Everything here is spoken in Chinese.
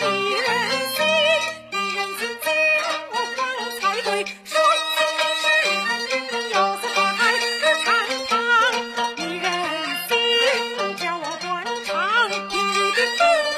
女人心女人心姐我方才对说的是有词说的是坦女人心叫我断肠女人的心